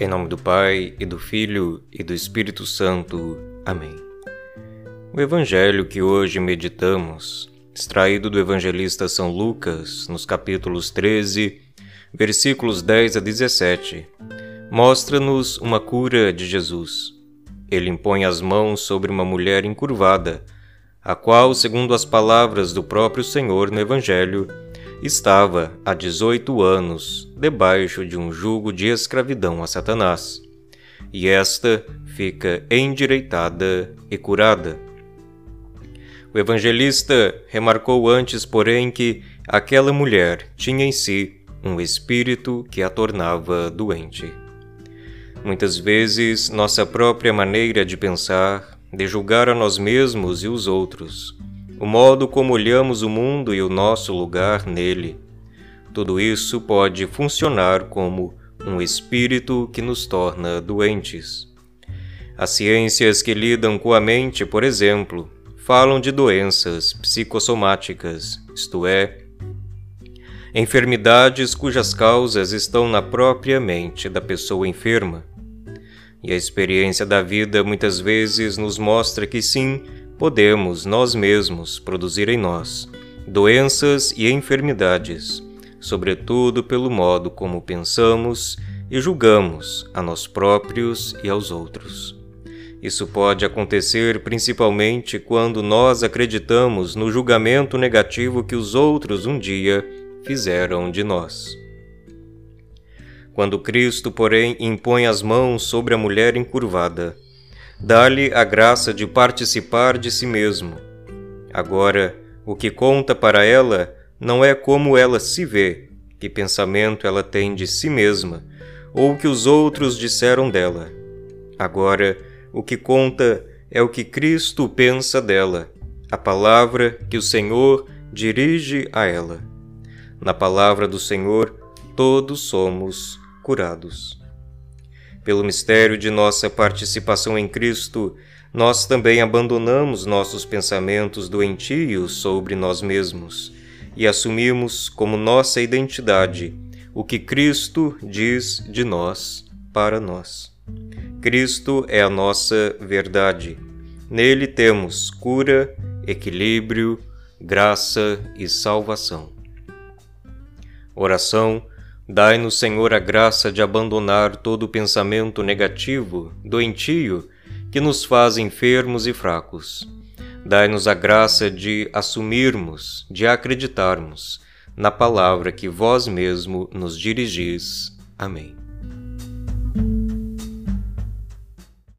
Em nome do Pai, e do Filho, e do Espírito Santo. Amém. O Evangelho que hoje meditamos, extraído do evangelista São Lucas, nos capítulos 13, versículos 10 a 17, mostra-nos uma cura de Jesus. Ele impõe as mãos sobre uma mulher encurvada, a qual, segundo as palavras do próprio Senhor no Evangelho, estava há 18 anos debaixo de um jugo de escravidão a Satanás, e esta fica endireitada e curada. O evangelista remarcou antes, porém, que aquela mulher tinha em si um espírito que a tornava doente. Muitas vezes, nossa própria maneira de pensar, de julgar a nós mesmos e os outros, o modo como olhamos o mundo e o nosso lugar nele. Tudo isso pode funcionar como um espírito que nos torna doentes. As ciências que lidam com a mente, por exemplo, falam de doenças psicossomáticas, isto é, enfermidades cujas causas estão na própria mente da pessoa enferma. E a experiência da vida muitas vezes nos mostra que sim, podemos nós mesmos produzir em nós doenças e enfermidades, sobretudo pelo modo como pensamos e julgamos a nós próprios e aos outros. Isso pode acontecer principalmente quando nós acreditamos no julgamento negativo que os outros um dia fizeram de nós. Quando Cristo, porém, impõe as mãos sobre a mulher encurvada, dá-lhe a graça de participar de si mesmo. Agora, o que conta para ela não é como ela se vê, que pensamento ela tem de si mesma, ou o que os outros disseram dela. Agora, o que conta é o que Cristo pensa dela, a palavra que o Senhor dirige a ela. Na palavra do Senhor, todos somos curados. Pelo mistério de nossa participação em Cristo, nós também abandonamos nossos pensamentos doentios sobre nós mesmos e assumimos como nossa identidade o que Cristo diz de nós para nós. Cristo é a nossa verdade. Nele temos cura, equilíbrio, graça e salvação. Oração Dai-nos, Senhor, a graça de abandonar todo pensamento negativo, doentio, que nos faz enfermos e fracos. Dai-nos a graça de assumirmos, de acreditarmos na palavra que vós mesmo nos dirigis. Amém.